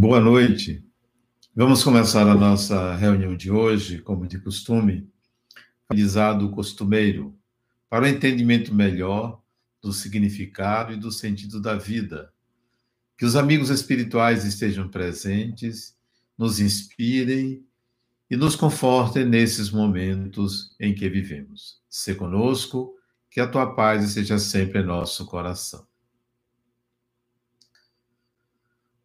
Boa noite. Vamos começar a nossa reunião de hoje, como de costume, aprendizado costumeiro, para o entendimento melhor do significado e do sentido da vida. Que os amigos espirituais estejam presentes, nos inspirem e nos confortem nesses momentos em que vivemos. Se conosco, que a tua paz esteja sempre em nosso coração.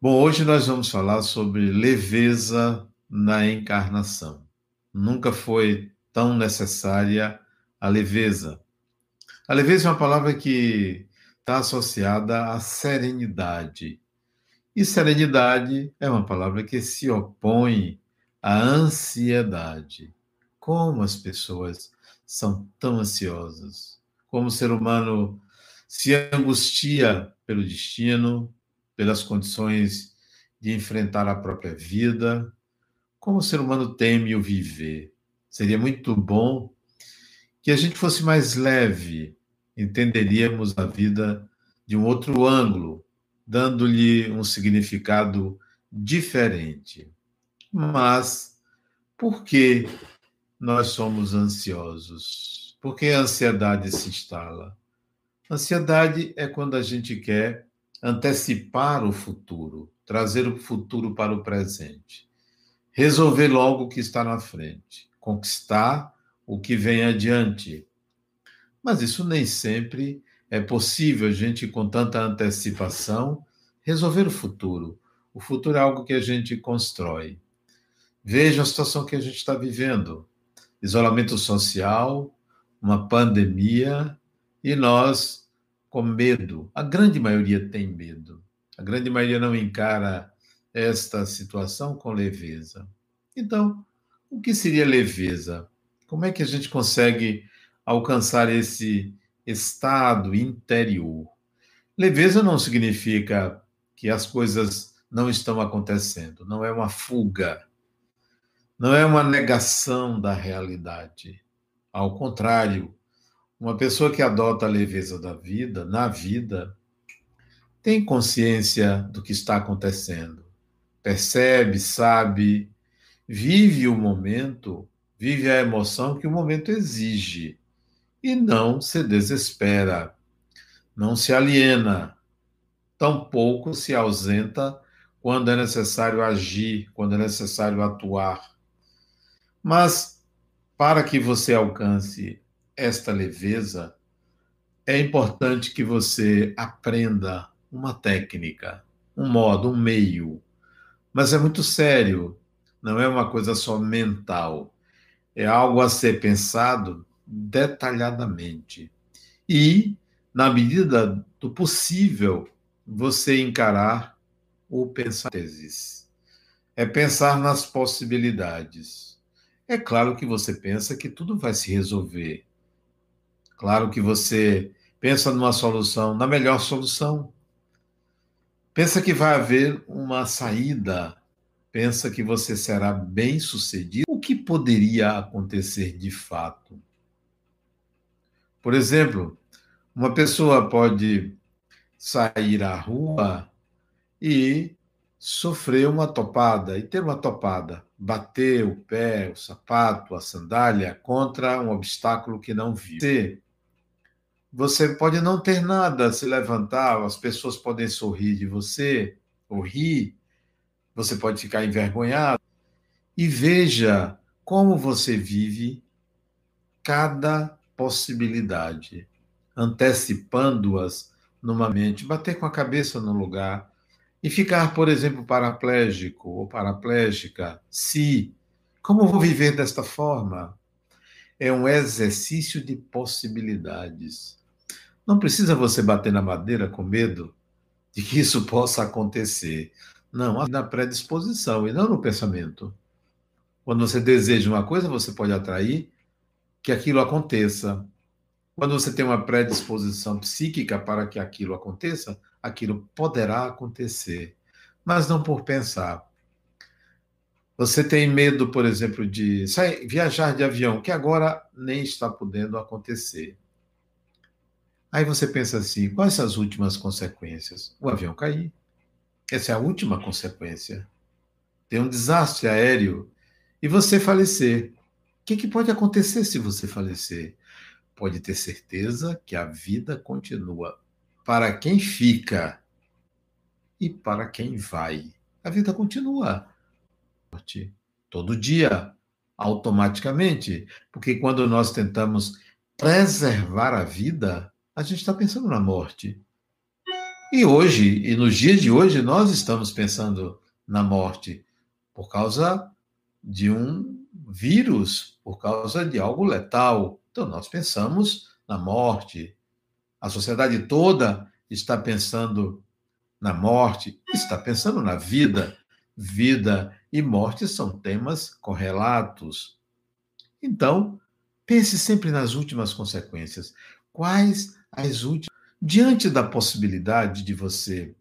Bom, hoje nós vamos falar sobre leveza na encarnação. Nunca foi tão necessária a leveza. A leveza é uma palavra que está associada à serenidade. E serenidade é uma palavra que se opõe à ansiedade. Como as pessoas são tão ansiosas. Como o ser humano se angustia pelo destino, pelas condições de enfrentar a própria vida, como o ser humano teme o viver. Seria muito bom que a gente fosse mais leve, entenderíamos a vida de um outro ângulo, dando-lhe um significado diferente. Mas por que nós somos ansiosos? Por que a ansiedade se instala? Ansiedade é quando a gente quer antecipar o futuro, trazer o futuro para o presente, resolver logo o que está na frente, conquistar o que vem adiante. Mas isso nem sempre é possível, gente, com tanta antecipação, resolver o futuro. O futuro é algo que a gente constrói. Veja a situação que a gente está vivendo: isolamento social, uma pandemia, e nós com medo. A grande maioria tem medo. A grande maioria não encara esta situação com leveza. Então, o que seria leveza? Como é que a gente consegue alcançar esse estado interior? Leveza não significa que as coisas não estão acontecendo, não é uma fuga, não é uma negação da realidade. Ao contrário, uma pessoa que adota a leveza da vida, na vida, tem consciência do que está acontecendo, percebe, sabe, vive o momento, vive a emoção que o momento exige e não se desespera, não se aliena, tampouco se ausenta quando é necessário agir, quando é necessário atuar. Mas para que você alcance esta leveza, é importante que você aprenda uma técnica, um modo, um meio. Mas é muito sério, não é uma coisa só mental. É algo a ser pensado detalhadamente. E, na medida do possível, você encarar o pensar. É pensar nas possibilidades. É claro que você pensa que tudo vai se resolver. Claro que você pensa numa solução, na melhor solução. Pensa que vai haver uma saída. Pensa que você será bem sucedido. O que poderia acontecer de fato? Por exemplo, uma pessoa pode sair à rua e sofrer uma topada, e ter uma topada, bater o pé, o sapato, a sandália contra um obstáculo que não viu. Você você pode não ter nada, se levantar, as pessoas podem sorrir de você, ou rir, você pode ficar envergonhado. E veja como você vive cada possibilidade, antecipando-as numa mente, bater com a cabeça no lugar e ficar, por exemplo, paraplégico ou paraplégica, se como vou viver desta forma? É um exercício de possibilidades. Não precisa você bater na madeira com medo de que isso possa acontecer. Não, na predisposição e não no pensamento. Quando você deseja uma coisa, você pode atrair que aquilo aconteça. Quando você tem uma predisposição psíquica para que aquilo aconteça, aquilo poderá acontecer, mas não por pensar. Você tem medo, por exemplo, de sair, viajar de avião, que agora nem está podendo acontecer. Aí você pensa assim: quais as últimas consequências? O avião cair. Essa é a última consequência. Tem um desastre aéreo e você falecer. O que, que pode acontecer se você falecer? Pode ter certeza que a vida continua para quem fica e para quem vai. A vida continua. Todo dia, automaticamente. Porque quando nós tentamos preservar a vida, a gente está pensando na morte. E hoje, e nos dias de hoje, nós estamos pensando na morte por causa de um vírus, por causa de algo letal. Então, nós pensamos na morte. A sociedade toda está pensando na morte, está pensando na vida. Vida e morte são temas correlatos. Então, pense sempre nas últimas consequências. Quais as últimas. Diante da possibilidade de você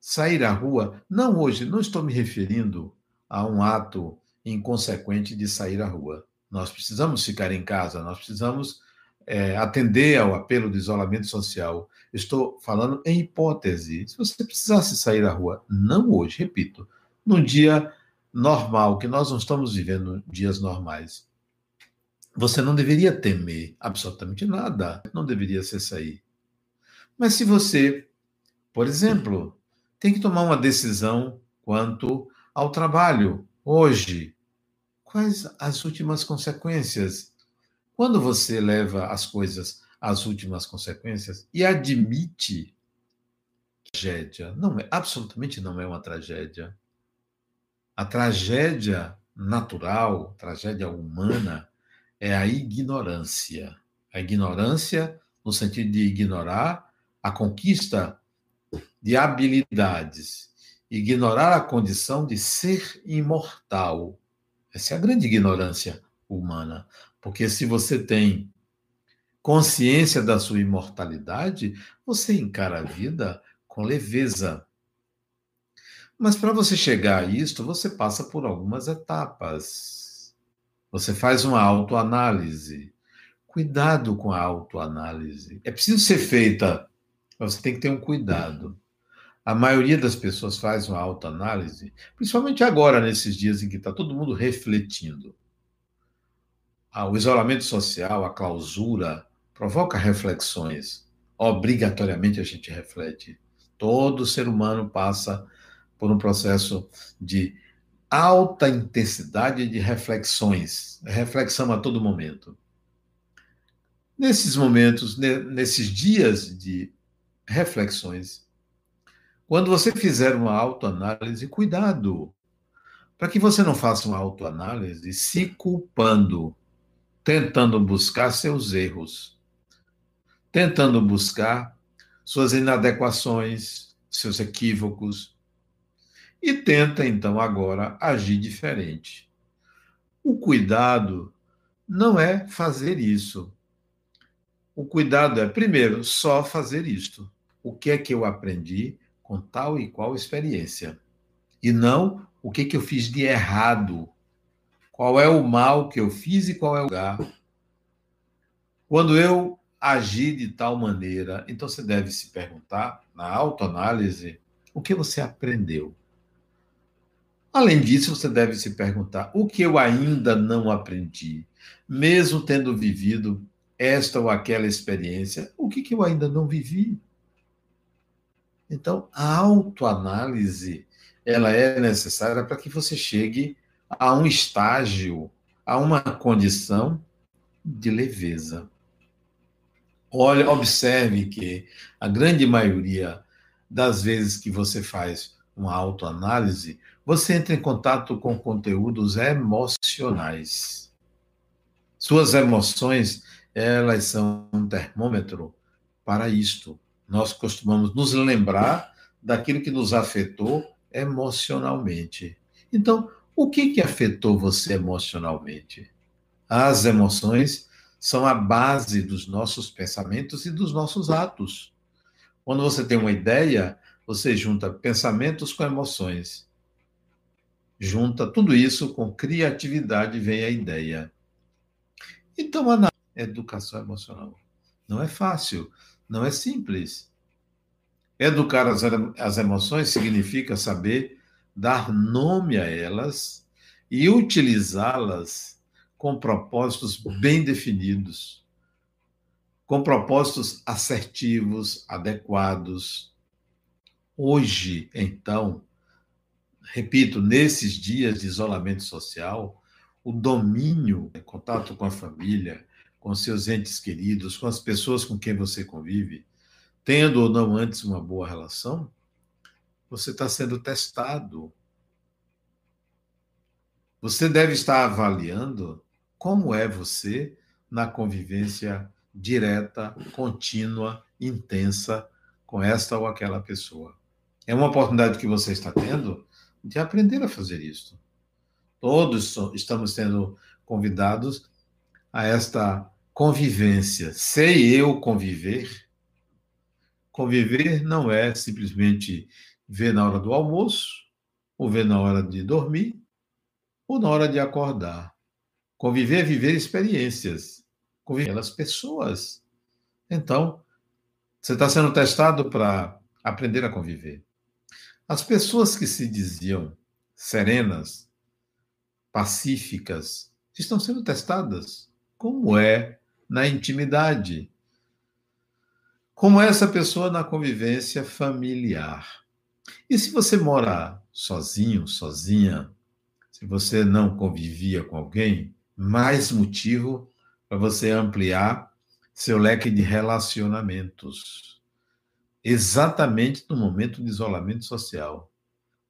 sair à rua, não hoje, não estou me referindo a um ato inconsequente de sair à rua. Nós precisamos ficar em casa, nós precisamos é, atender ao apelo do isolamento social. Estou falando em hipótese. Se você precisasse sair à rua, não hoje, repito, num dia normal, que nós não estamos vivendo dias normais, você não deveria temer absolutamente nada, não deveria ser sair. Mas se você, por exemplo, tem que tomar uma decisão quanto ao trabalho hoje, quais as últimas consequências? Quando você leva as coisas às últimas consequências e admite tragédia, não é absolutamente não é uma tragédia. A tragédia natural, tragédia humana é a ignorância. A ignorância no sentido de ignorar a conquista de habilidades, ignorar a condição de ser imortal. Essa é a grande ignorância humana. Porque se você tem consciência da sua imortalidade, você encara a vida com leveza. Mas para você chegar a isto, você passa por algumas etapas. Você faz uma autoanálise. Cuidado com a autoanálise. É preciso ser feita, mas você tem que ter um cuidado. A maioria das pessoas faz uma autoanálise, principalmente agora, nesses dias em que está todo mundo refletindo o isolamento social, a clausura, provoca reflexões. Obrigatoriamente a gente reflete. Todo ser humano passa por um processo de alta intensidade de reflexões, reflexão a todo momento. Nesses momentos, nesses dias de reflexões, quando você fizer uma autoanálise, cuidado, para que você não faça uma autoanálise se culpando tentando buscar seus erros, tentando buscar suas inadequações, seus equívocos, e tenta então agora agir diferente. O cuidado não é fazer isso. O cuidado é, primeiro, só fazer isto. O que é que eu aprendi com tal e qual experiência? E não o que, que eu fiz de errado qual é o mal que eu fiz e qual é o lugar. Quando eu agi de tal maneira, então você deve se perguntar, na autoanálise, o que você aprendeu. Além disso, você deve se perguntar o que eu ainda não aprendi, mesmo tendo vivido esta ou aquela experiência, o que, que eu ainda não vivi. Então, a autoanálise ela é necessária para que você chegue a um estágio, a uma condição de leveza. Olha, observe que a grande maioria das vezes que você faz uma autoanálise, você entra em contato com conteúdos emocionais. Suas emoções, elas são um termômetro para isto. Nós costumamos nos lembrar daquilo que nos afetou emocionalmente. Então, o que, que afetou você emocionalmente? As emoções são a base dos nossos pensamentos e dos nossos atos. Quando você tem uma ideia, você junta pensamentos com emoções. Junta tudo isso com criatividade, vem a ideia. Então, a educação emocional não é fácil, não é simples. Educar as, as emoções significa saber dar nome a elas e utilizá-las com propósitos bem definidos, com propósitos assertivos, adequados. Hoje, então, repito, nesses dias de isolamento social, o domínio, contato com a família, com seus entes queridos, com as pessoas com quem você convive, tendo ou não antes uma boa relação, você está sendo testado. Você deve estar avaliando como é você na convivência direta, contínua, intensa com esta ou aquela pessoa. É uma oportunidade que você está tendo de aprender a fazer isso. Todos estamos sendo convidados a esta convivência. Sei eu conviver? Conviver não é simplesmente ver na hora do almoço, ou ver na hora de dormir, ou na hora de acordar. Conviver é viver experiências, conviver com as pessoas. Então, você está sendo testado para aprender a conviver. As pessoas que se diziam serenas, pacíficas, estão sendo testadas. Como é na intimidade? Como é essa pessoa na convivência familiar? E se você mora sozinho, sozinha, se você não convivia com alguém, mais motivo para você ampliar seu leque de relacionamentos exatamente no momento de isolamento social.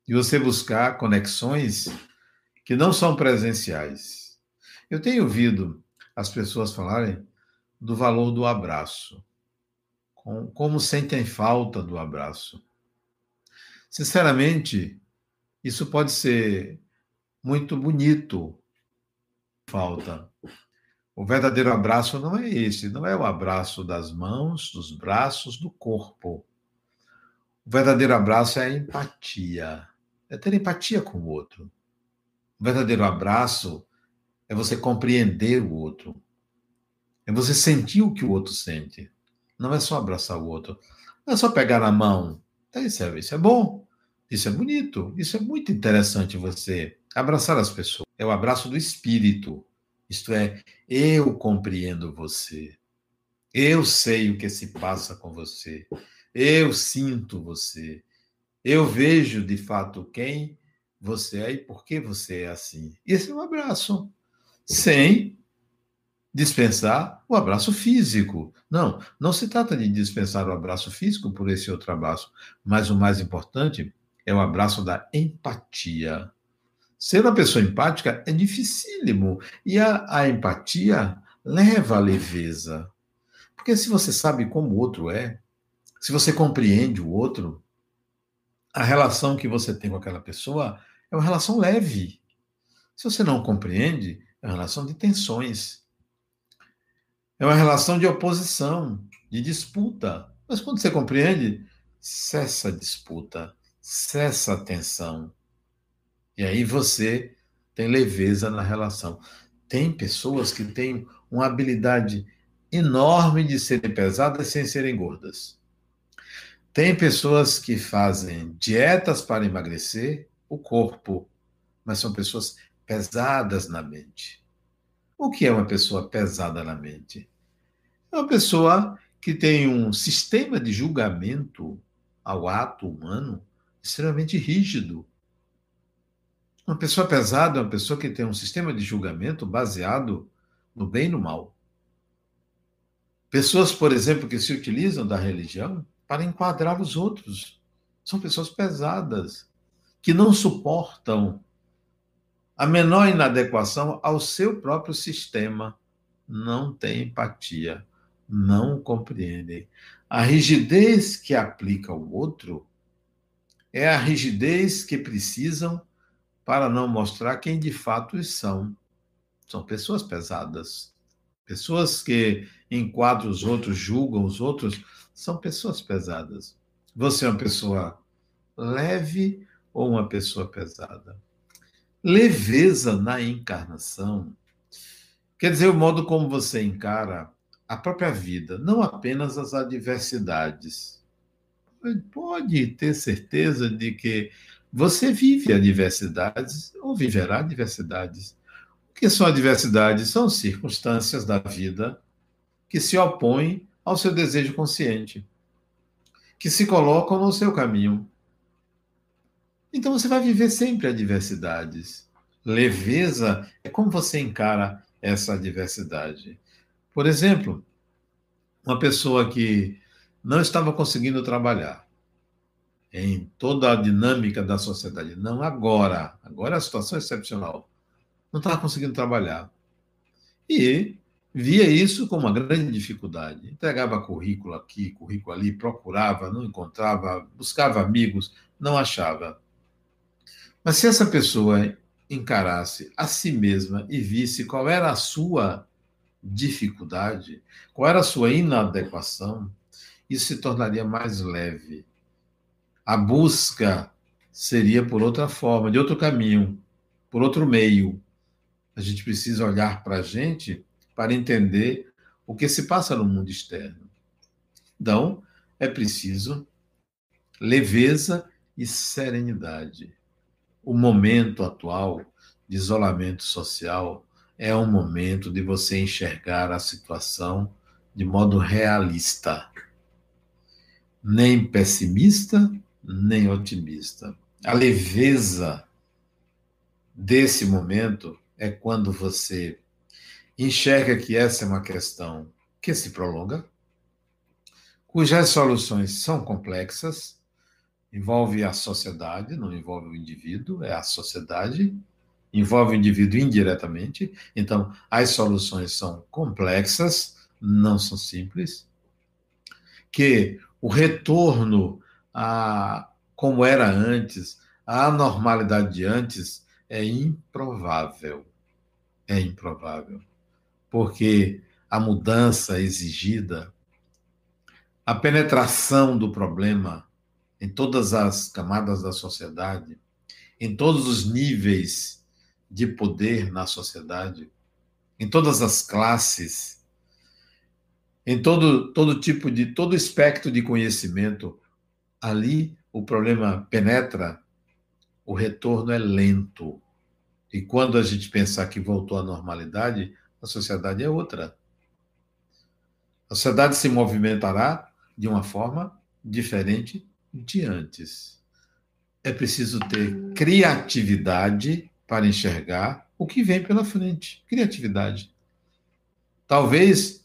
E você buscar conexões que não são presenciais. Eu tenho ouvido as pessoas falarem do valor do abraço, como sentem falta do abraço. Sinceramente, isso pode ser muito bonito, falta. O verdadeiro abraço não é esse, não é o abraço das mãos, dos braços, do corpo. O verdadeiro abraço é a empatia, é ter empatia com o outro. O verdadeiro abraço é você compreender o outro, é você sentir o que o outro sente. Não é só abraçar o outro, não é só pegar na mão. Isso é, isso é bom, isso é bonito, isso é muito interessante você abraçar as pessoas. É o abraço do espírito. Isto é, eu compreendo você. Eu sei o que se passa com você. Eu sinto você. Eu vejo de fato quem você é e por que você é assim. Esse é um abraço. Sem dispensar o abraço físico. Não, não se trata de dispensar o abraço físico por esse outro abraço, mas o mais importante é o abraço da empatia. Ser uma pessoa empática é dificílimo. E a, a empatia leva à leveza. Porque se você sabe como o outro é, se você compreende o outro, a relação que você tem com aquela pessoa é uma relação leve. Se você não compreende, é uma relação de tensões. É uma relação de oposição, de disputa. Mas quando você compreende, cessa a disputa, cessa a tensão, e aí você tem leveza na relação. Tem pessoas que têm uma habilidade enorme de serem pesadas sem serem gordas. Tem pessoas que fazem dietas para emagrecer o corpo, mas são pessoas pesadas na mente. O que é uma pessoa pesada na mente? É uma pessoa que tem um sistema de julgamento ao ato humano extremamente rígido, uma pessoa pesada é uma pessoa que tem um sistema de julgamento baseado no bem e no mal. Pessoas, por exemplo, que se utilizam da religião para enquadrar os outros. São pessoas pesadas, que não suportam a menor inadequação ao seu próprio sistema. Não têm empatia, não compreendem. A rigidez que aplica ao outro é a rigidez que precisam para não mostrar quem de fato são. São pessoas pesadas. Pessoas que enquadram os outros, julgam os outros, são pessoas pesadas. Você é uma pessoa leve ou uma pessoa pesada? Leveza na encarnação quer dizer o modo como você encara a própria vida, não apenas as adversidades. pode ter certeza de que você vive adversidades ou viverá adversidades. O que são adversidades? São circunstâncias da vida que se opõem ao seu desejo consciente, que se colocam no seu caminho. Então você vai viver sempre adversidades. Leveza é como você encara essa adversidade. Por exemplo, uma pessoa que não estava conseguindo trabalhar em toda a dinâmica da sociedade, não agora, agora a situação é excepcional, não estava conseguindo trabalhar. E via isso como uma grande dificuldade. Entregava currículo aqui, currículo ali, procurava, não encontrava, buscava amigos, não achava. Mas se essa pessoa encarasse a si mesma e visse qual era a sua dificuldade, qual era a sua inadequação, isso se tornaria mais leve. A busca seria por outra forma, de outro caminho, por outro meio. A gente precisa olhar para a gente para entender o que se passa no mundo externo. Então, é preciso leveza e serenidade. O momento atual de isolamento social é um momento de você enxergar a situação de modo realista, nem pessimista, nem otimista. A leveza desse momento é quando você enxerga que essa é uma questão que se prolonga, cujas soluções são complexas, envolve a sociedade, não envolve o indivíduo, é a sociedade, envolve o indivíduo indiretamente, então as soluções são complexas, não são simples, que o retorno a como era antes, a normalidade de antes é improvável. É improvável porque a mudança exigida, a penetração do problema em todas as camadas da sociedade, em todos os níveis de poder na sociedade, em todas as classes, em todo, todo tipo de, todo espectro de conhecimento, ali o problema penetra, o retorno é lento. E quando a gente pensar que voltou à normalidade, a sociedade é outra. A sociedade se movimentará de uma forma diferente de antes. É preciso ter criatividade para enxergar o que vem pela frente. Criatividade. Talvez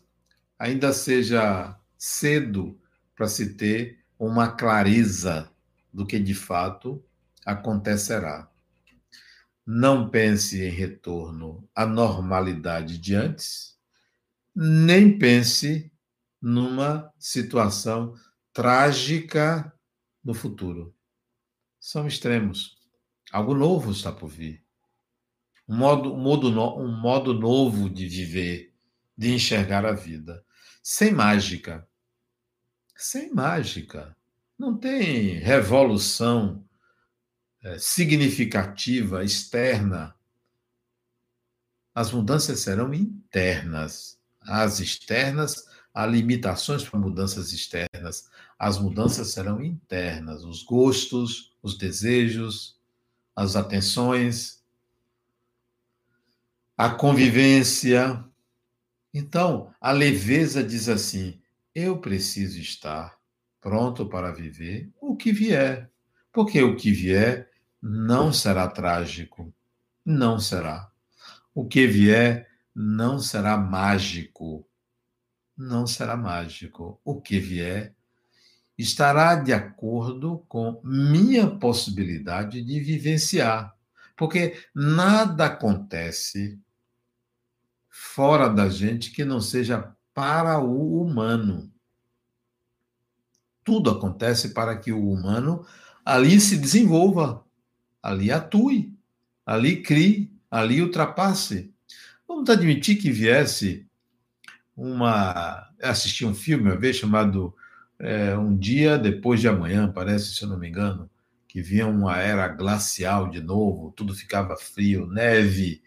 ainda seja cedo para se ter uma clareza do que de fato acontecerá. Não pense em retorno à normalidade de antes, nem pense numa situação trágica no futuro. São extremos. Algo novo está por vir. Um modo, um modo, um modo novo de viver, de enxergar a vida. Sem mágica. Sem mágica. Não tem revolução é, significativa, externa, as mudanças serão internas. As externas, há limitações para mudanças externas. As mudanças serão internas. Os gostos, os desejos, as atenções, a convivência. Então, a leveza diz assim: eu preciso estar pronto para viver o que vier. Porque o que vier não será trágico. Não será. O que vier não será mágico. Não será mágico. O que vier estará de acordo com minha possibilidade de vivenciar. Porque nada acontece fora da gente que não seja para o humano. Tudo acontece para que o humano ali se desenvolva ali atue, ali crie, ali ultrapasse. Vamos admitir que viesse uma. Assisti um filme uma vez chamado é, Um Dia Depois de Amanhã, parece, se eu não me engano, que vinha uma era glacial de novo, tudo ficava frio, neve,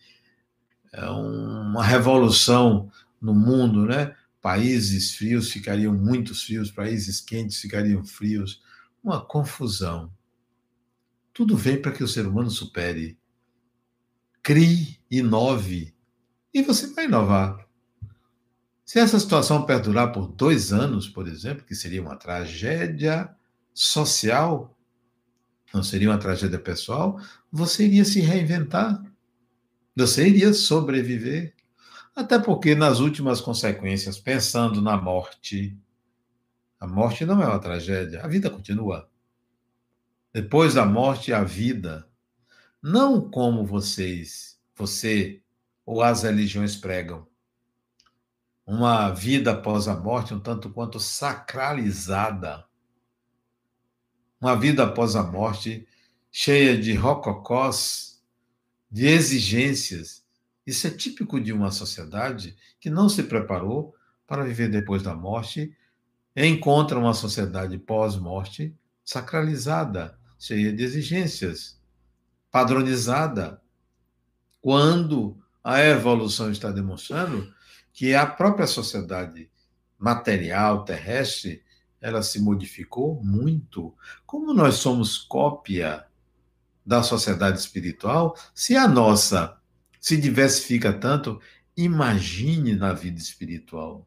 é uma revolução no mundo, né? Países frios ficariam muito frios, países quentes ficariam frios uma confusão. Tudo vem para que o ser humano supere. Crie, inove. E você vai inovar. Se essa situação perdurar por dois anos, por exemplo, que seria uma tragédia social, não seria uma tragédia pessoal, você iria se reinventar. Você iria sobreviver. Até porque, nas últimas consequências, pensando na morte, a morte não é uma tragédia, a vida continua. Depois da morte, a vida. Não como vocês, você ou as religiões pregam. Uma vida após a morte um tanto quanto sacralizada. Uma vida após a morte cheia de rococós, de exigências. Isso é típico de uma sociedade que não se preparou para viver depois da morte encontra uma sociedade pós-morte sacralizada, cheia de exigências, padronizada, quando a evolução está demonstrando que a própria sociedade material terrestre ela se modificou muito. Como nós somos cópia da sociedade espiritual, se a nossa se diversifica tanto, imagine na vida espiritual.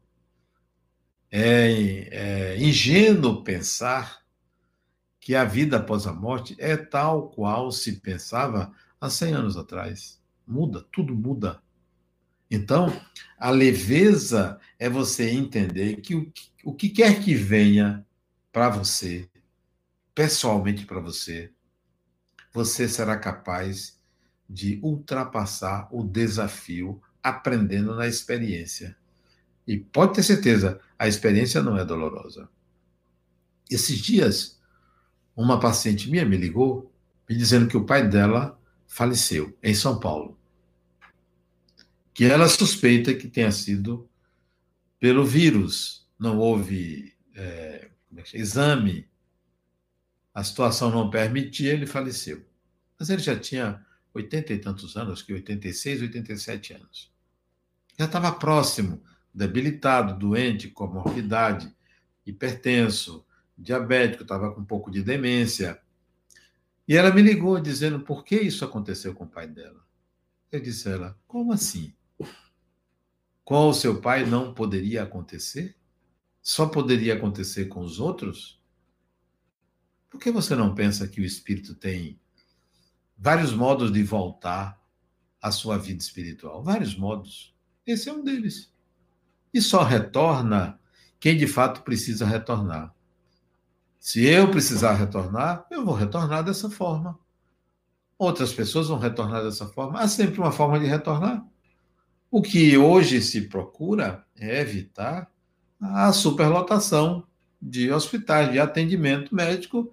É, é ingênuo pensar que a vida após a morte é tal qual se pensava há 100 anos atrás. Muda, tudo muda. Então, a leveza é você entender que o, o que quer que venha para você, pessoalmente para você, você será capaz de ultrapassar o desafio aprendendo na experiência. E pode ter certeza, a experiência não é dolorosa. Esses dias, uma paciente minha me ligou me dizendo que o pai dela faleceu em São Paulo. Que ela suspeita que tenha sido pelo vírus. Não houve é, é exame, a situação não permitia, ele faleceu. Mas ele já tinha oitenta e tantos anos, acho que 86, 87 anos. Já estava próximo debilitado, doente, com morbidade, hipertenso, diabético, estava com um pouco de demência. E ela me ligou dizendo por que isso aconteceu com o pai dela. Eu disse a ela: como assim? Com o seu pai não poderia acontecer? Só poderia acontecer com os outros? Por que você não pensa que o espírito tem vários modos de voltar à sua vida espiritual? Vários modos. Esse é um deles. E só retorna quem de fato precisa retornar. Se eu precisar retornar, eu vou retornar dessa forma. Outras pessoas vão retornar dessa forma. Há sempre uma forma de retornar. O que hoje se procura é evitar a superlotação de hospitais, de atendimento médico,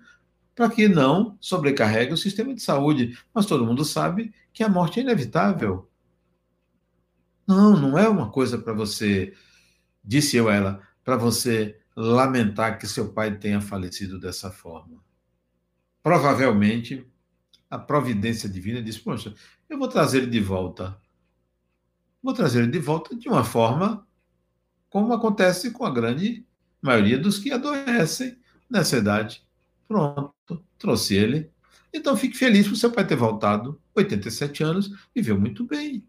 para que não sobrecarregue o sistema de saúde. Mas todo mundo sabe que a morte é inevitável. Não, não é uma coisa para você, disse eu a ela, para você lamentar que seu pai tenha falecido dessa forma. Provavelmente, a providência divina diz: Poxa, eu vou trazer ele de volta. Vou trazer ele de volta de uma forma como acontece com a grande maioria dos que adoecem nessa idade. Pronto, trouxe ele. Então fique feliz por seu pai ter voltado, 87 anos, viveu muito bem.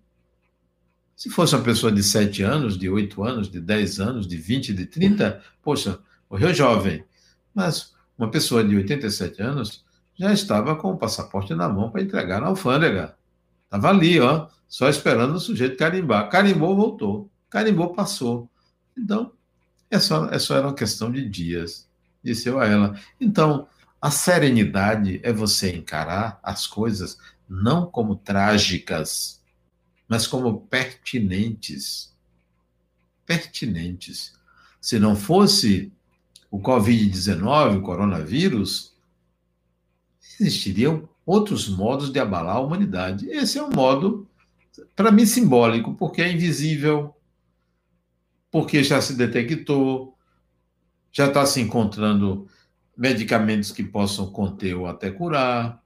Se fosse uma pessoa de 7 anos, de 8 anos, de 10 anos, de 20, de 30, poxa, morreu jovem. Mas uma pessoa de 87 anos já estava com o passaporte na mão para entregar na alfândega. Estava ali, ó, só esperando o sujeito carimbar. Carimbou, voltou. Carimbou, passou. Então, é só, é só era uma questão de dias, disse eu a ela. Então, a serenidade é você encarar as coisas não como trágicas, mas como pertinentes. Pertinentes. Se não fosse o Covid-19, o coronavírus, existiriam outros modos de abalar a humanidade. Esse é um modo, para mim, simbólico, porque é invisível, porque já se detectou, já está se encontrando medicamentos que possam conter ou até curar,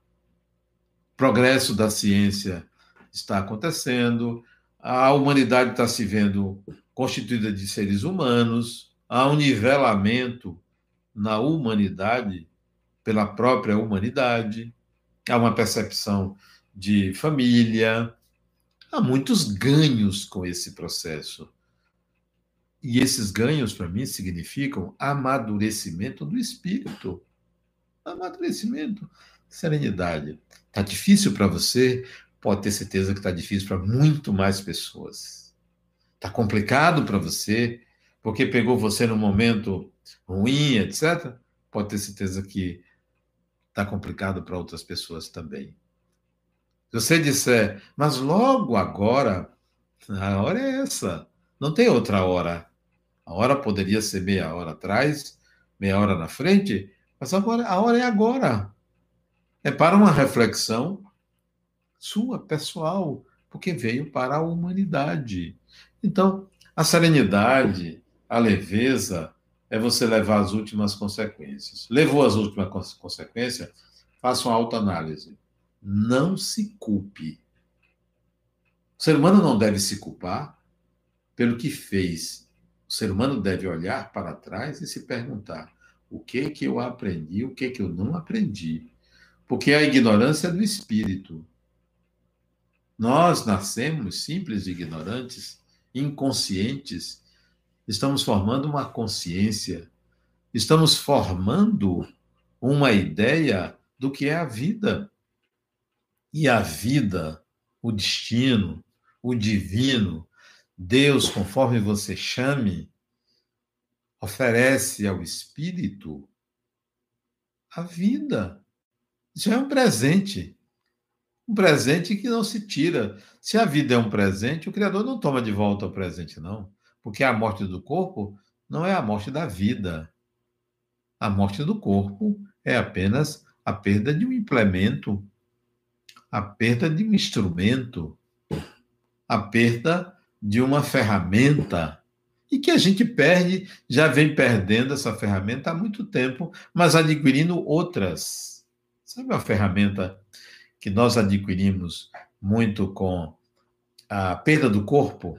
progresso da ciência está acontecendo, a humanidade está se vendo constituída de seres humanos, há um nivelamento na humanidade pela própria humanidade, há uma percepção de família, há muitos ganhos com esse processo. E esses ganhos, para mim, significam amadurecimento do espírito. Amadurecimento, serenidade. Está difícil para você? Pode ter certeza que está difícil para muito mais pessoas. Está complicado para você, porque pegou você num momento ruim, etc. Pode ter certeza que está complicado para outras pessoas também. Se você disser, mas logo agora, a hora é essa, não tem outra hora. A hora poderia ser meia hora atrás, meia hora na frente, mas agora a hora é agora. É para uma reflexão sua, pessoal, porque veio para a humanidade. Então, a serenidade, a leveza, é você levar as últimas consequências. Levou as últimas consequências? Faça uma autoanálise. Não se culpe. O ser humano não deve se culpar pelo que fez o ser humano deve olhar para trás e se perguntar: o que que eu aprendi, o que que eu não aprendi? Porque a ignorância é do espírito. Nós nascemos simples ignorantes, inconscientes. Estamos formando uma consciência. Estamos formando uma ideia do que é a vida. E a vida, o destino, o divino, Deus, conforme você chame, oferece ao espírito a vida. Isso é um presente. Um presente que não se tira. Se a vida é um presente, o Criador não toma de volta o presente, não. Porque a morte do corpo não é a morte da vida. A morte do corpo é apenas a perda de um implemento, a perda de um instrumento, a perda de uma ferramenta e que a gente perde, já vem perdendo essa ferramenta há muito tempo, mas adquirindo outras. Sabe uma ferramenta que nós adquirimos muito com a perda do corpo?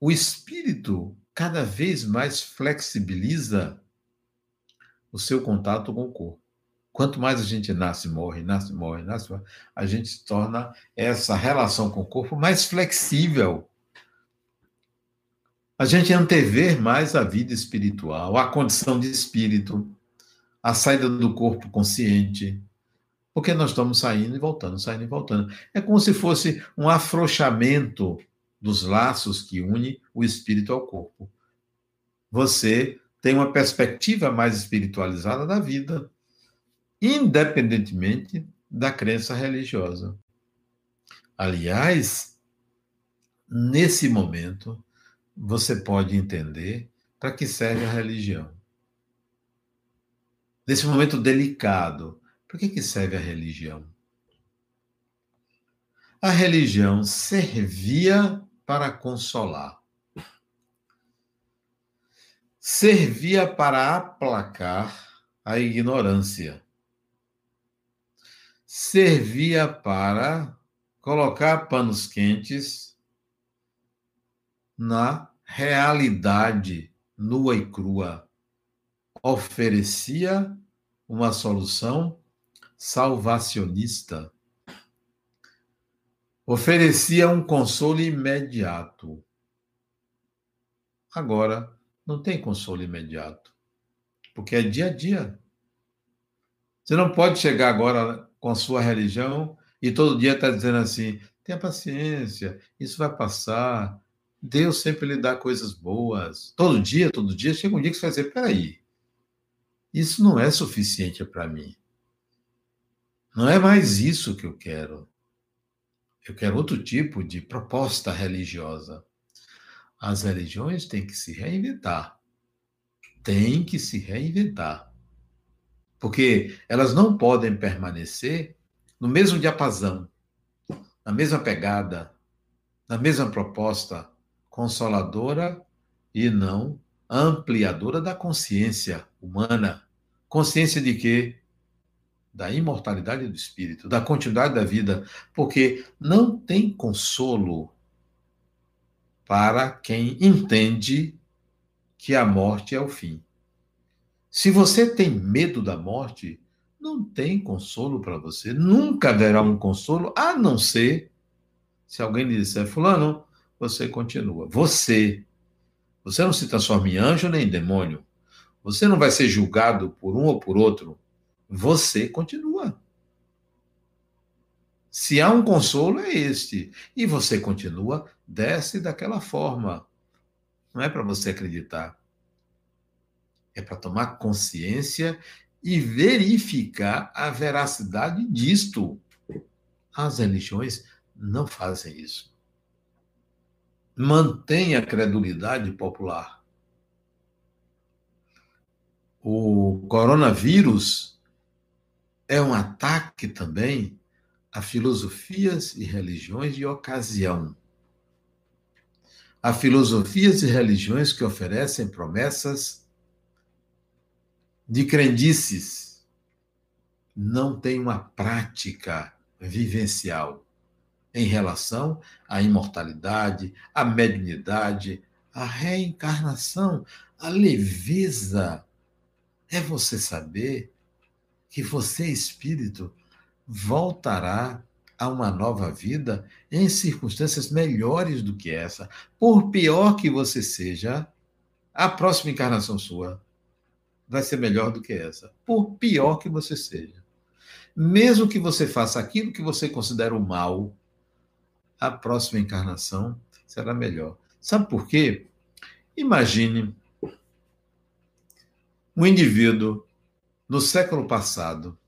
O espírito cada vez mais flexibiliza o seu contato com o corpo. Quanto mais a gente nasce, morre, nasce, morre, nasce, morre, a gente torna essa relação com o corpo mais flexível. A gente antever mais a vida espiritual, a condição de espírito, a saída do corpo consciente, porque nós estamos saindo e voltando, saindo e voltando. É como se fosse um afrouxamento dos laços que une o espírito ao corpo. Você tem uma perspectiva mais espiritualizada da vida independentemente da crença religiosa. Aliás, nesse momento, você pode entender para que serve a religião. Nesse momento delicado, para que, que serve a religião? A religião servia para consolar, servia para aplacar a ignorância servia para colocar panos quentes na realidade nua e crua. Oferecia uma solução salvacionista. Oferecia um consolo imediato. Agora, não tem consolo imediato, porque é dia a dia. Você não pode chegar agora com a sua religião e todo dia está dizendo assim: tenha paciência, isso vai passar. Deus sempre lhe dá coisas boas. Todo dia, todo dia, chega um dia que você vai dizer: peraí, isso não é suficiente para mim. Não é mais isso que eu quero. Eu quero outro tipo de proposta religiosa. As religiões têm que se reinventar. Têm que se reinventar porque elas não podem permanecer no mesmo diapasão, na mesma pegada, na mesma proposta consoladora e não ampliadora da consciência humana. Consciência de quê? Da imortalidade do espírito, da continuidade da vida, porque não tem consolo para quem entende que a morte é o fim. Se você tem medo da morte, não tem consolo para você. Nunca haverá um consolo, a não ser se alguém lhe disser, Fulano, você continua. Você. Você não se transforma em anjo nem em demônio. Você não vai ser julgado por um ou por outro. Você continua. Se há um consolo, é este. E você continua, desce daquela forma. Não é para você acreditar. É para tomar consciência e verificar a veracidade disto. As religiões não fazem isso. Mantém a credulidade popular. O coronavírus é um ataque também a filosofias e religiões de ocasião. A filosofias e religiões que oferecem promessas de crendices, não têm uma prática vivencial em relação à imortalidade, à mediunidade, à reencarnação, à leveza. É você saber que você, espírito, voltará a uma nova vida em circunstâncias melhores do que essa. Por pior que você seja, a próxima encarnação sua vai ser melhor do que essa. Por pior que você seja. Mesmo que você faça aquilo que você considera o mal, a próxima encarnação será melhor. Sabe por quê? Imagine um indivíduo no século passado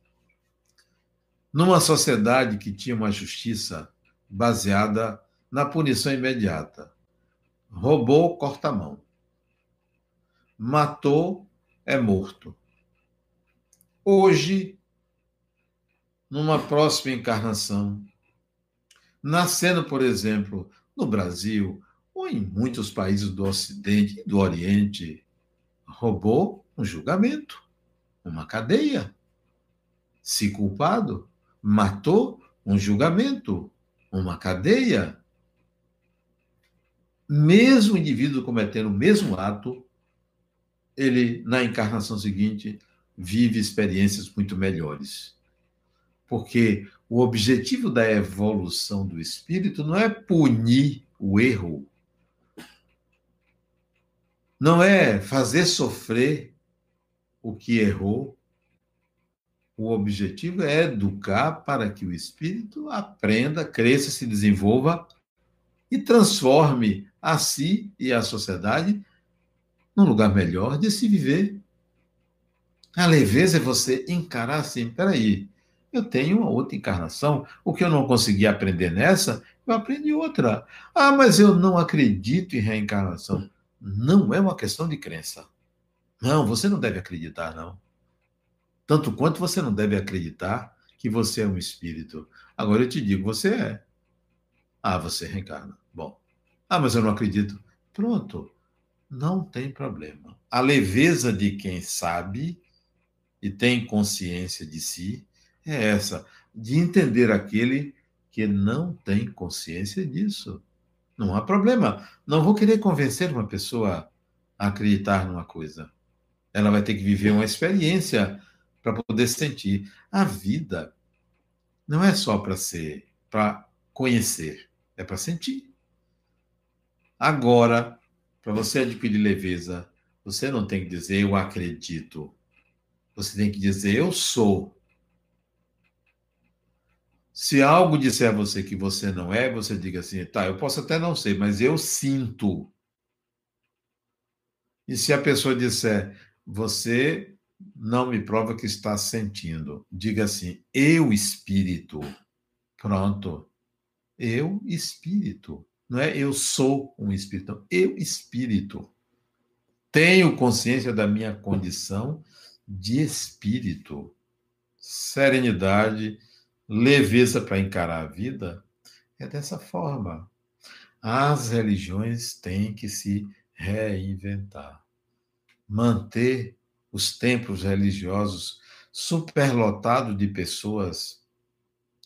numa sociedade que tinha uma justiça baseada na punição imediata. Roubou, corta a mão. Matou, é morto. Hoje, numa próxima encarnação, nascendo, por exemplo, no Brasil ou em muitos países do Ocidente e do Oriente, roubou um julgamento, uma cadeia. Se culpado, matou um julgamento, uma cadeia. Mesmo indivíduo cometendo o mesmo ato, ele, na encarnação seguinte, vive experiências muito melhores. Porque o objetivo da evolução do espírito não é punir o erro, não é fazer sofrer o que errou, o objetivo é educar para que o espírito aprenda, cresça, se desenvolva e transforme a si e a sociedade num lugar melhor de se viver. A leveza é você encarar assim, peraí, eu tenho uma outra encarnação, o que eu não consegui aprender nessa, eu aprendi outra. Ah, mas eu não acredito em reencarnação. Não é uma questão de crença. Não, você não deve acreditar, não. Tanto quanto você não deve acreditar que você é um espírito. Agora eu te digo, você é. Ah, você reencarna. Bom. Ah, mas eu não acredito. Pronto. Não tem problema. A leveza de quem sabe e tem consciência de si é essa, de entender aquele que não tem consciência disso. Não há problema. Não vou querer convencer uma pessoa a acreditar numa coisa. Ela vai ter que viver uma experiência para poder sentir. A vida não é só para ser, para conhecer, é para sentir. Agora, para você adquirir leveza, você não tem que dizer eu acredito. Você tem que dizer eu sou. Se algo disser a você que você não é, você diga assim, tá, eu posso até não ser, mas eu sinto. E se a pessoa disser, você não me prova que está sentindo. Diga assim: eu espírito. Pronto. Eu espírito. Não é eu sou um espírito. Não. Eu espírito. Tenho consciência da minha condição de espírito. Serenidade, leveza para encarar a vida é dessa forma. As religiões têm que se reinventar. Manter os templos religiosos superlotados de pessoas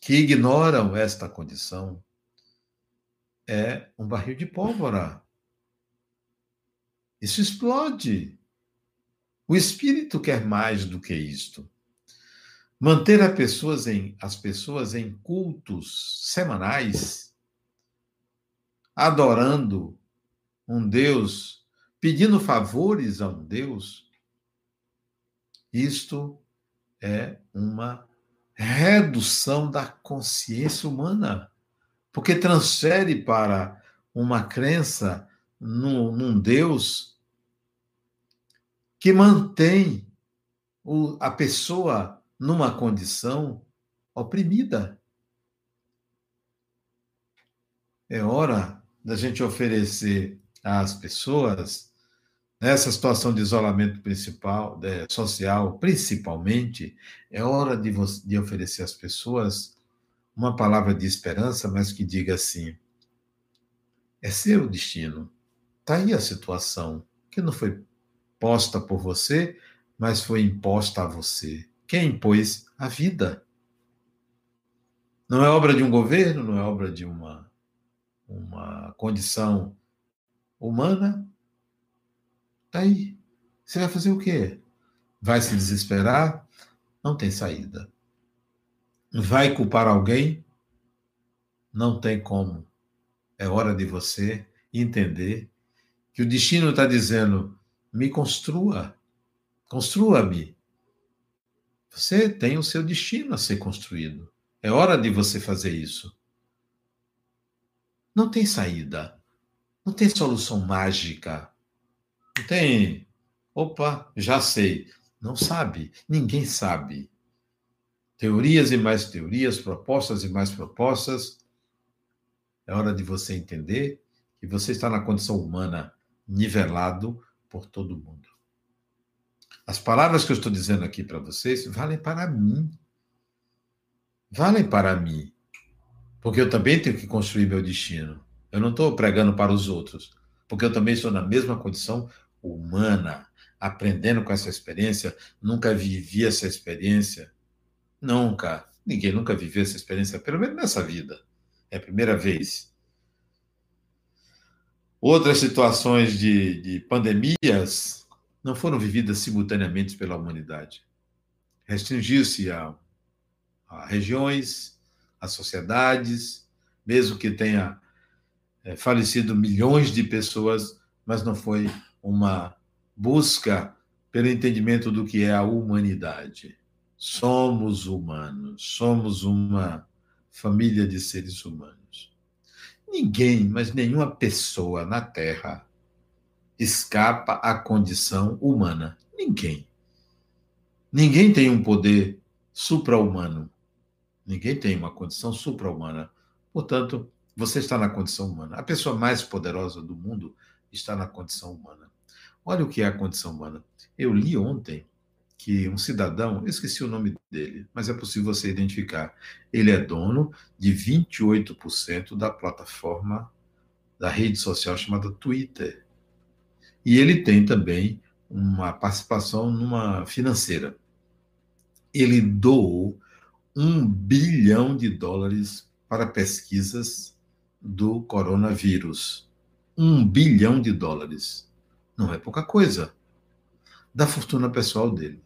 que ignoram esta condição, é um barril de pólvora. Isso explode. O espírito quer mais do que isto. Manter as pessoas em, as pessoas em cultos semanais, adorando um Deus, pedindo favores a um Deus, isto é uma redução da consciência humana, porque transfere para uma crença num, num Deus que mantém o, a pessoa numa condição oprimida. É hora da gente oferecer às pessoas, nessa situação de isolamento principal, de, social, principalmente, é hora de, de oferecer às pessoas uma palavra de esperança, mas que diga assim: é seu destino. Está aí a situação, que não foi posta por você, mas foi imposta a você. Quem impôs? A vida. Não é obra de um governo, não é obra de uma, uma condição humana. Está aí. Você vai fazer o quê? Vai se desesperar? Não tem saída. Vai culpar alguém? Não tem como. É hora de você entender que o destino está dizendo: me construa, construa-me. Você tem o seu destino a ser construído. É hora de você fazer isso. Não tem saída. Não tem solução mágica. Não tem. Opa, já sei. Não sabe. Ninguém sabe. Teorias e mais teorias, propostas e mais propostas. É hora de você entender que você está na condição humana nivelado por todo mundo. As palavras que eu estou dizendo aqui para vocês valem para mim. Valem para mim. Porque eu também tenho que construir meu destino. Eu não estou pregando para os outros. Porque eu também estou na mesma condição humana, aprendendo com essa experiência. Nunca vivi essa experiência. Nunca. Ninguém nunca viveu essa experiência, pelo menos nessa vida. É a primeira vez. Outras situações de, de pandemias não foram vividas simultaneamente pela humanidade. Restringiu-se a, a, regiões, a sociedades, mesmo que tenha é, falecido milhões de pessoas, mas não foi uma busca pelo entendimento do que é a humanidade. Somos humanos, somos uma família de seres humanos. Ninguém, mas nenhuma pessoa na Terra escapa à condição humana. Ninguém. Ninguém tem um poder supra-humano. Ninguém tem uma condição supra-humana. Portanto, você está na condição humana. A pessoa mais poderosa do mundo está na condição humana. Olha o que é a condição humana. Eu li ontem que um cidadão, esqueci o nome dele, mas é possível você identificar. Ele é dono de 28% da plataforma da rede social chamada Twitter. E ele tem também uma participação numa financeira. Ele doou um bilhão de dólares para pesquisas do coronavírus. Um bilhão de dólares. Não é pouca coisa. Da fortuna pessoal dele.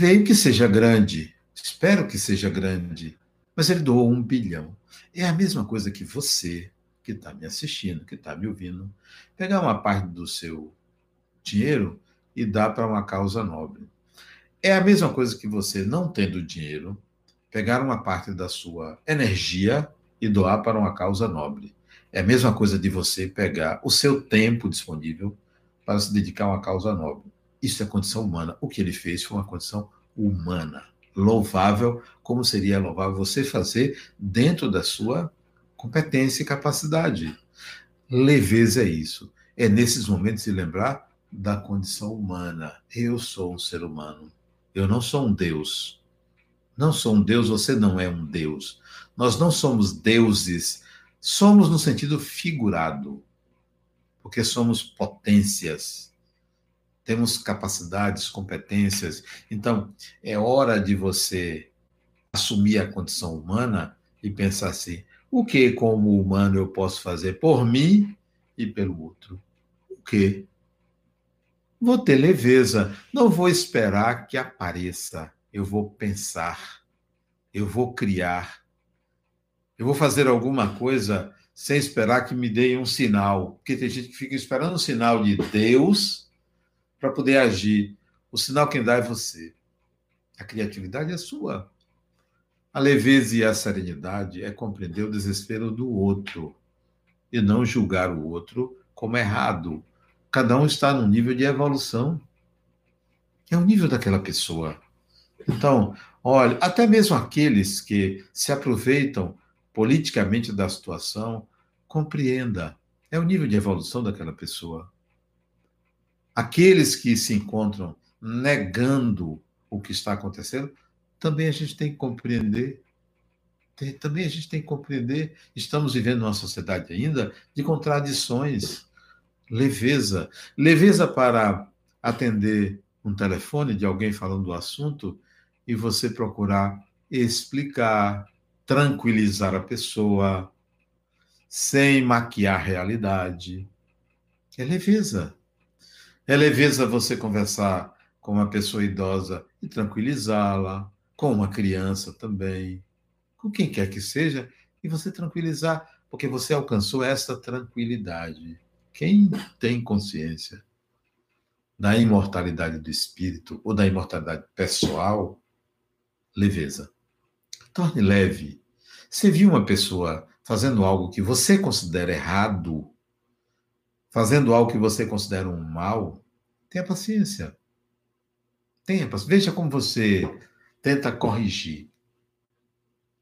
Creio que seja grande, espero que seja grande, mas ele doou um bilhão. É a mesma coisa que você, que está me assistindo, que está me ouvindo, pegar uma parte do seu dinheiro e dar para uma causa nobre. É a mesma coisa que você, não tendo dinheiro, pegar uma parte da sua energia e doar para uma causa nobre. É a mesma coisa de você pegar o seu tempo disponível para se dedicar a uma causa nobre. Isso é condição humana. O que ele fez foi uma condição humana. Louvável, como seria louvável você fazer dentro da sua competência e capacidade. Leveza é isso. É nesses momentos de lembrar da condição humana. Eu sou um ser humano. Eu não sou um Deus. Não sou um Deus, você não é um Deus. Nós não somos deuses. Somos no sentido figurado, porque somos potências temos capacidades, competências. Então, é hora de você assumir a condição humana e pensar assim: o que, como humano, eu posso fazer por mim e pelo outro? O que? Vou ter leveza, não vou esperar que apareça. Eu vou pensar, eu vou criar, eu vou fazer alguma coisa sem esperar que me deem um sinal. Porque tem gente que fica esperando um sinal de Deus para poder agir. O sinal quem dá é você. A criatividade é sua. A leveza e a serenidade é compreender o desespero do outro e não julgar o outro como errado. Cada um está num nível de evolução. É o nível daquela pessoa. Então, olha, até mesmo aqueles que se aproveitam politicamente da situação, compreenda. É o nível de evolução daquela pessoa. Aqueles que se encontram negando o que está acontecendo, também a gente tem que compreender. Também a gente tem que compreender. Estamos vivendo uma sociedade ainda de contradições, leveza. Leveza para atender um telefone de alguém falando do assunto e você procurar explicar, tranquilizar a pessoa, sem maquiar a realidade. É leveza. É leveza você conversar com uma pessoa idosa e tranquilizá-la, com uma criança também, com quem quer que seja, e você tranquilizar, porque você alcançou essa tranquilidade. Quem tem consciência da imortalidade do espírito ou da imortalidade pessoal, leveza. Torne leve. Você viu uma pessoa fazendo algo que você considera errado, fazendo algo que você considera um mal, tenha paciência. Tenha paciência. Veja como você tenta corrigir.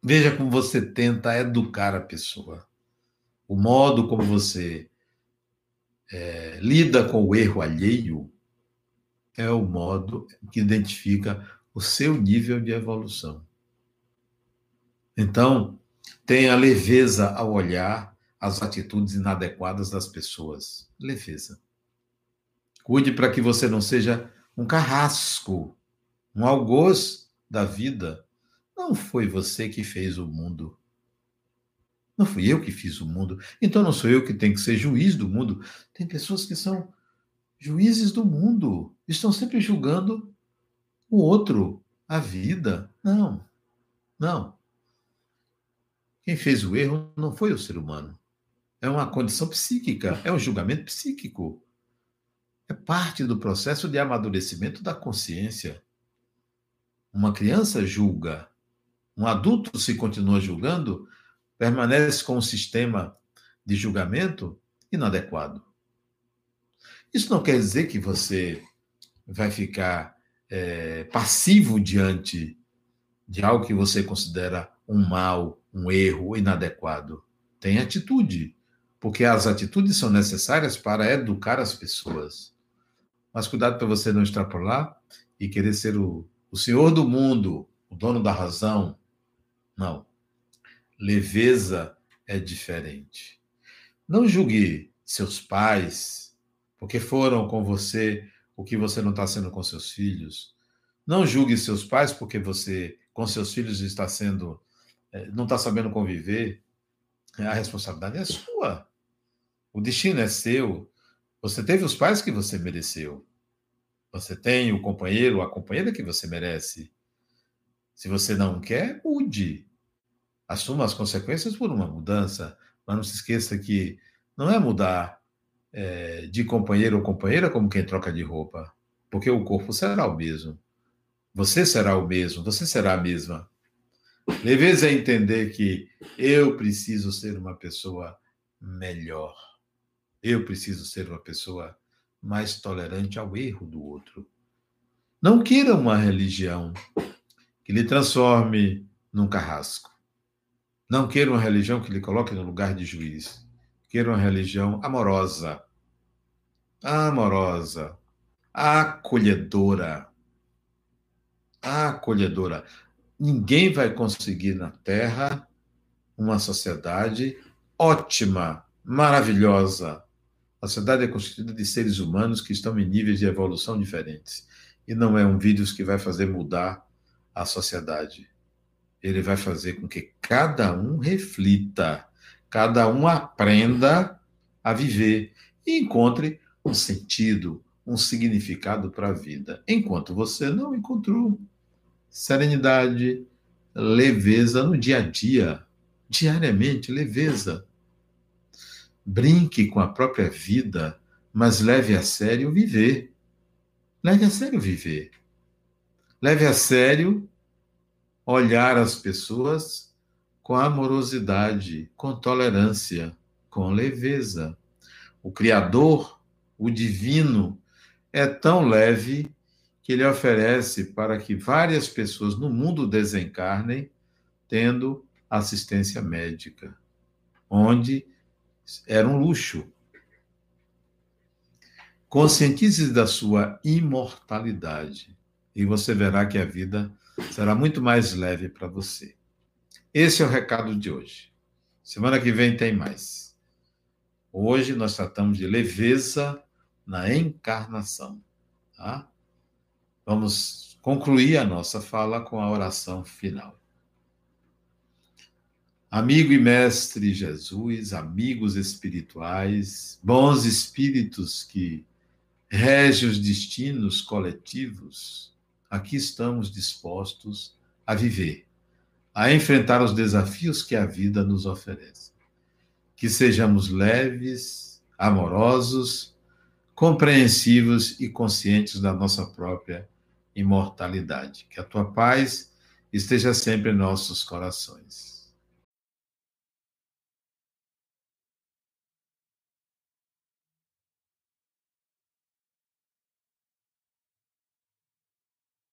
Veja como você tenta educar a pessoa. O modo como você é, lida com o erro alheio é o modo que identifica o seu nível de evolução. Então, tenha leveza ao olhar as atitudes inadequadas das pessoas. Leveza. Cuide para que você não seja um carrasco, um algoz da vida, não foi você que fez o mundo. Não fui eu que fiz o mundo. Então não sou eu que tenho que ser juiz do mundo. Tem pessoas que são juízes do mundo. Estão sempre julgando o outro, a vida. Não. Não. Quem fez o erro não foi o ser humano. É uma condição psíquica, é um julgamento psíquico. É parte do processo de amadurecimento da consciência. Uma criança julga, um adulto, se continua julgando, permanece com um sistema de julgamento inadequado. Isso não quer dizer que você vai ficar é, passivo diante de algo que você considera um mal, um erro inadequado. Tem atitude, porque as atitudes são necessárias para educar as pessoas. Mas cuidado para você não extrapolar e querer ser o o senhor do mundo, o dono da razão. Não. Leveza é diferente. Não julgue seus pais, porque foram com você o que você não está sendo com seus filhos. Não julgue seus pais porque você, com seus filhos, está sendo, eh, não está sabendo conviver. A responsabilidade é sua. O destino é seu. Você teve os pais que você mereceu. Você tem o companheiro, a companheira que você merece. Se você não quer, mude. Assuma as consequências por uma mudança. Mas não se esqueça que não é mudar é, de companheiro ou companheira como quem troca de roupa, porque o corpo será o mesmo. Você será o mesmo, você será a mesma. Leveza é entender que eu preciso ser uma pessoa melhor. Eu preciso ser uma pessoa mais tolerante ao erro do outro. Não queira uma religião que lhe transforme num carrasco. Não queira uma religião que lhe coloque no lugar de juiz. Queira uma religião amorosa, amorosa, acolhedora. Acolhedora. Ninguém vai conseguir na Terra uma sociedade ótima, maravilhosa, a sociedade é constituída de seres humanos que estão em níveis de evolução diferentes. E não é um vírus que vai fazer mudar a sociedade. Ele vai fazer com que cada um reflita, cada um aprenda a viver e encontre um sentido, um significado para a vida, enquanto você não encontrou serenidade, leveza no dia a dia, diariamente, leveza. Brinque com a própria vida, mas leve a sério viver. Leve a sério viver. Leve a sério olhar as pessoas com amorosidade, com tolerância, com leveza. O Criador, o Divino, é tão leve que ele oferece para que várias pessoas no mundo desencarnem tendo assistência médica, onde era um luxo. Conscientize da sua imortalidade e você verá que a vida será muito mais leve para você. Esse é o recado de hoje. Semana que vem tem mais. Hoje nós tratamos de leveza na encarnação. Tá? Vamos concluir a nossa fala com a oração final. Amigo e mestre Jesus, amigos espirituais, bons espíritos que regem os destinos coletivos, aqui estamos dispostos a viver, a enfrentar os desafios que a vida nos oferece. Que sejamos leves, amorosos, compreensivos e conscientes da nossa própria imortalidade. Que a tua paz esteja sempre em nossos corações.